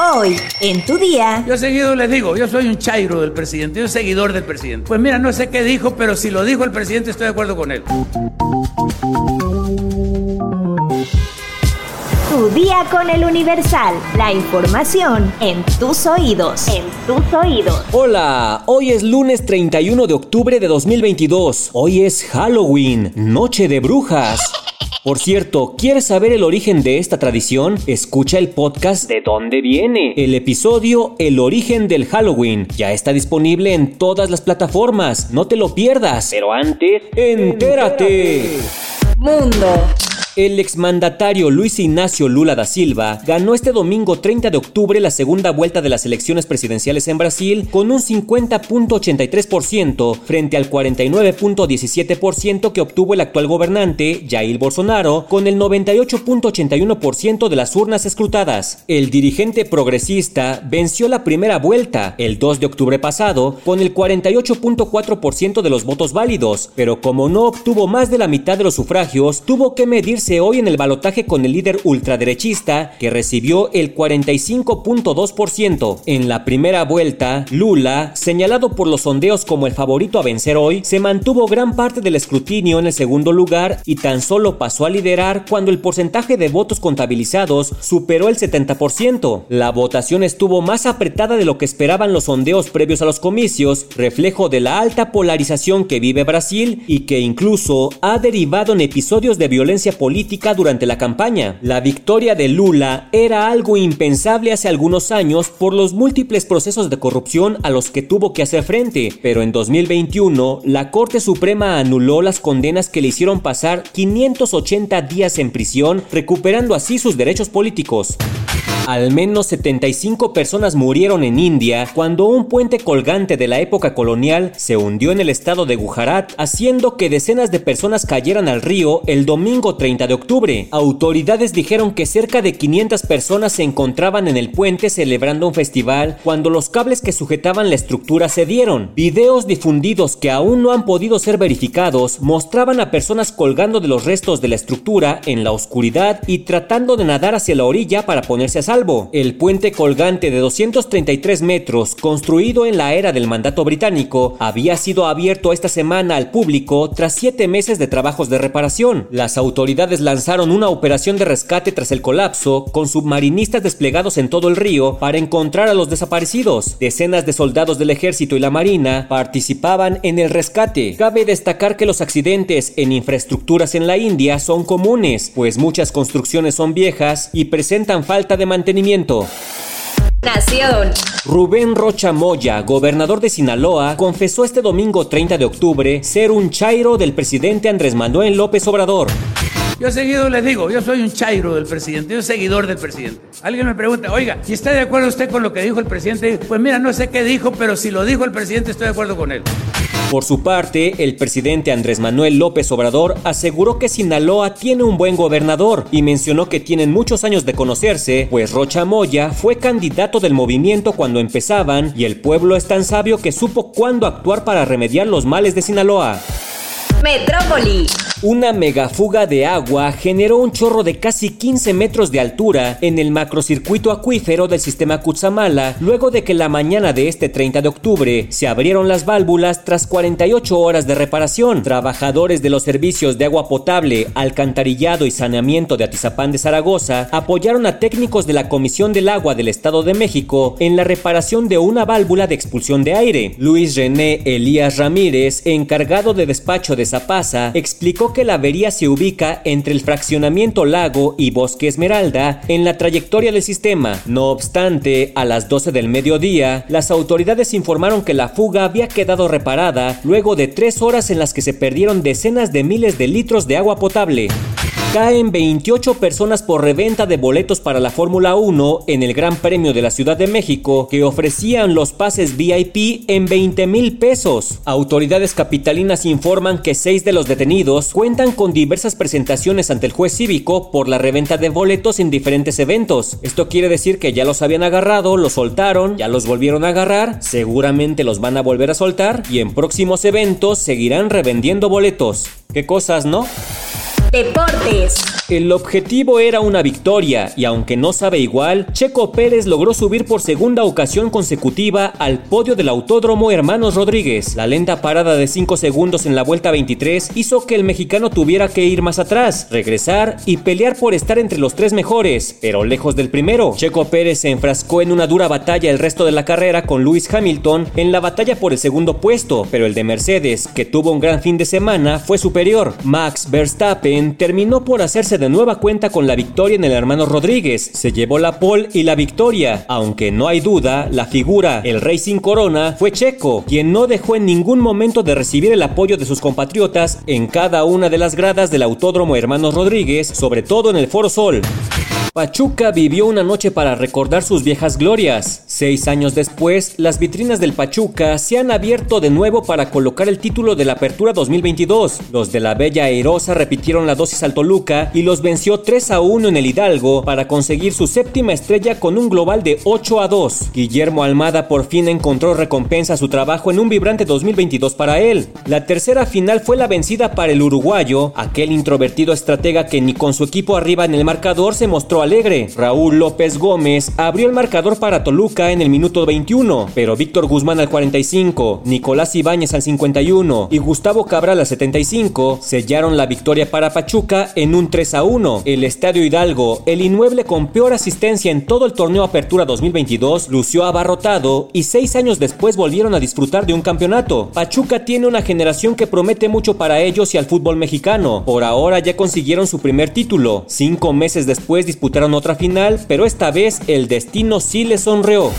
Hoy, en tu día. Yo seguido les digo, yo soy un chairo del presidente, yo soy seguidor del presidente. Pues mira, no sé qué dijo, pero si lo dijo el presidente estoy de acuerdo con él. Tu día con el Universal. La información en tus oídos. En tus oídos. Hola, hoy es lunes 31 de octubre de 2022. Hoy es Halloween, Noche de Brujas. Por cierto, ¿quieres saber el origen de esta tradición? Escucha el podcast ¿De dónde viene? El episodio El origen del Halloween ya está disponible en todas las plataformas, no te lo pierdas. Pero antes, entérate. Mundo. El exmandatario Luis Ignacio Lula da Silva ganó este domingo 30 de octubre la segunda vuelta de las elecciones presidenciales en Brasil con un 50.83% frente al 49.17% que obtuvo el actual gobernante Jair Bolsonaro con el 98.81% de las urnas escrutadas. El dirigente progresista venció la primera vuelta el 2 de octubre pasado con el 48.4% de los votos válidos, pero como no obtuvo más de la mitad de los sufragios, tuvo que medirse hoy en el balotaje con el líder ultraderechista, que recibió el 45.2%. En la primera vuelta, Lula, señalado por los sondeos como el favorito a vencer hoy, se mantuvo gran parte del escrutinio en el segundo lugar y tan solo pasó a liderar cuando el porcentaje de votos contabilizados superó el 70%. La votación estuvo más apretada de lo que esperaban los sondeos previos a los comicios, reflejo de la alta polarización que vive Brasil y que incluso ha derivado en episodios de violencia política durante la campaña. La victoria de Lula era algo impensable hace algunos años por los múltiples procesos de corrupción a los que tuvo que hacer frente, pero en 2021 la Corte Suprema anuló las condenas que le hicieron pasar 580 días en prisión, recuperando así sus derechos políticos. Al menos 75 personas murieron en India cuando un puente colgante de la época colonial se hundió en el estado de Gujarat, haciendo que decenas de personas cayeran al río el domingo 30 de octubre. Autoridades dijeron que cerca de 500 personas se encontraban en el puente celebrando un festival cuando los cables que sujetaban la estructura cedieron. Videos difundidos que aún no han podido ser verificados mostraban a personas colgando de los restos de la estructura en la oscuridad y tratando de nadar hacia la orilla para ponerse a salvo. El puente colgante de 233 metros, construido en la era del mandato británico, había sido abierto esta semana al público tras siete meses de trabajos de reparación. Las autoridades lanzaron una operación de rescate tras el colapso, con submarinistas desplegados en todo el río para encontrar a los desaparecidos. Decenas de soldados del ejército y la marina participaban en el rescate. Cabe destacar que los accidentes en infraestructuras en la India son comunes, pues muchas construcciones son viejas y presentan falta de mantenimiento Nación. Rubén Rocha Moya, gobernador de Sinaloa, confesó este domingo 30 de octubre ser un chairo del presidente Andrés Manuel López Obrador. Yo seguido les digo, yo soy un chairo del presidente, yo soy seguidor del presidente. Alguien me pregunta, oiga, ¿y está de acuerdo usted con lo que dijo el presidente? Pues mira, no sé qué dijo, pero si lo dijo el presidente estoy de acuerdo con él. Por su parte, el presidente Andrés Manuel López Obrador aseguró que Sinaloa tiene un buen gobernador y mencionó que tienen muchos años de conocerse, pues Rocha Moya fue candidato del movimiento cuando empezaban y el pueblo es tan sabio que supo cuándo actuar para remediar los males de Sinaloa. Metrópoli. Una megafuga de agua generó un chorro de casi 15 metros de altura en el macrocircuito acuífero del sistema Cutzamala, luego de que la mañana de este 30 de octubre se abrieron las válvulas tras 48 horas de reparación. Trabajadores de los servicios de agua potable, alcantarillado y saneamiento de Atizapán de Zaragoza apoyaron a técnicos de la Comisión del Agua del Estado de México en la reparación de una válvula de expulsión de aire. Luis René Elías Ramírez, encargado de despacho de Zapasa, explicó que la avería se ubica entre el fraccionamiento Lago y Bosque Esmeralda en la trayectoria del sistema. No obstante, a las 12 del mediodía, las autoridades informaron que la fuga había quedado reparada luego de tres horas en las que se perdieron decenas de miles de litros de agua potable. Caen 28 personas por reventa de boletos para la Fórmula 1 en el Gran Premio de la Ciudad de México que ofrecían los pases VIP en 20 mil pesos. Autoridades capitalinas informan que seis de los detenidos cuentan con diversas presentaciones ante el juez cívico por la reventa de boletos en diferentes eventos. Esto quiere decir que ya los habían agarrado, los soltaron, ya los volvieron a agarrar, seguramente los van a volver a soltar y en próximos eventos seguirán revendiendo boletos. ¿Qué cosas, no? Deportes. El objetivo era una victoria y aunque no sabe igual, Checo Pérez logró subir por segunda ocasión consecutiva al podio del Autódromo Hermanos Rodríguez. La lenta parada de 5 segundos en la vuelta 23 hizo que el mexicano tuviera que ir más atrás, regresar y pelear por estar entre los tres mejores, pero lejos del primero. Checo Pérez se enfrascó en una dura batalla el resto de la carrera con Lewis Hamilton en la batalla por el segundo puesto, pero el de Mercedes, que tuvo un gran fin de semana, fue superior. Max Verstappen terminó por hacerse de nueva cuenta con la victoria en el hermano Rodríguez, se llevó la pole y la victoria, aunque no hay duda, la figura, el Racing Corona, fue Checo, quien no dejó en ningún momento de recibir el apoyo de sus compatriotas en cada una de las gradas del Autódromo Hermanos Rodríguez, sobre todo en el Foro Sol. Pachuca vivió una noche para recordar sus viejas glorias. Seis años después, las vitrinas del Pachuca se han abierto de nuevo para colocar el título de la Apertura 2022. Los de la Bella Airosa repitieron la dosis al Toluca y los venció 3 a 1 en el Hidalgo para conseguir su séptima estrella con un global de 8 a 2. Guillermo Almada por fin encontró recompensa a su trabajo en un vibrante 2022 para él. La tercera final fue la vencida para el uruguayo, aquel introvertido estratega que ni con su equipo arriba en el marcador se mostró alegre. Raúl López Gómez abrió el marcador para Toluca en el minuto 21, pero Víctor Guzmán al 45, Nicolás Ibáñez al 51 y Gustavo Cabral al 75 sellaron la victoria para Pachuca en un 3 a 1. El Estadio Hidalgo, el inmueble con peor asistencia en todo el torneo Apertura 2022, lució abarrotado y seis años después volvieron a disfrutar de un campeonato. Pachuca tiene una generación que promete mucho para ellos y al fútbol mexicano. Por ahora ya consiguieron su primer título. Cinco meses después disputaron otra final, pero esta vez el destino sí le sonreó.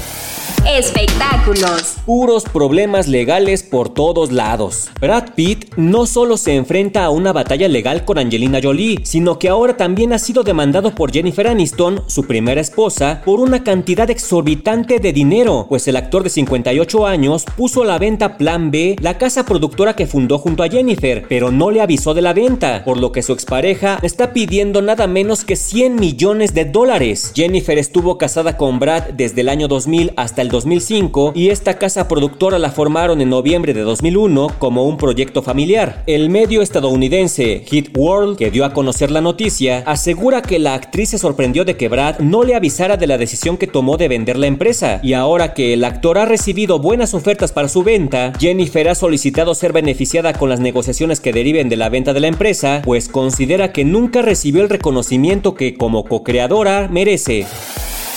Espectáculos. Puros problemas legales por todos lados. Brad Pitt no solo se enfrenta a una batalla legal con Angelina Jolie, sino que ahora también ha sido demandado por Jennifer Aniston, su primera esposa, por una cantidad exorbitante de dinero, pues el actor de 58 años puso a la venta Plan B, la casa productora que fundó junto a Jennifer, pero no le avisó de la venta, por lo que su expareja está pidiendo nada menos que 100 millones de dólares. Jennifer estuvo casada con Brad desde el año 2000 hasta el 2005 y esta casa productora la formaron en noviembre de 2001 como un proyecto familiar. El medio estadounidense Hit World, que dio a conocer la noticia, asegura que la actriz se sorprendió de que Brad no le avisara de la decisión que tomó de vender la empresa y ahora que el actor ha recibido buenas ofertas para su venta, Jennifer ha solicitado ser beneficiada con las negociaciones que deriven de la venta de la empresa, pues considera que nunca recibió el reconocimiento que como co-creadora merece.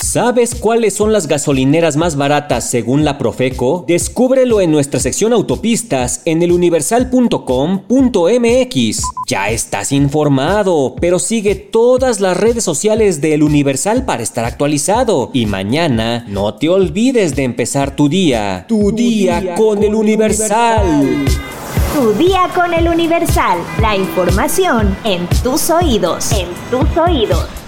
¿Sabes cuáles son las gasolineras más baratas según la Profeco? Descúbrelo en nuestra sección autopistas en eluniversal.com.mx. Ya estás informado, pero sigue todas las redes sociales del Universal para estar actualizado. Y mañana no te olvides de empezar tu día. Tu, día, con, el Universal. Tu día con el Universal. La información en tus oídos. En tus oídos.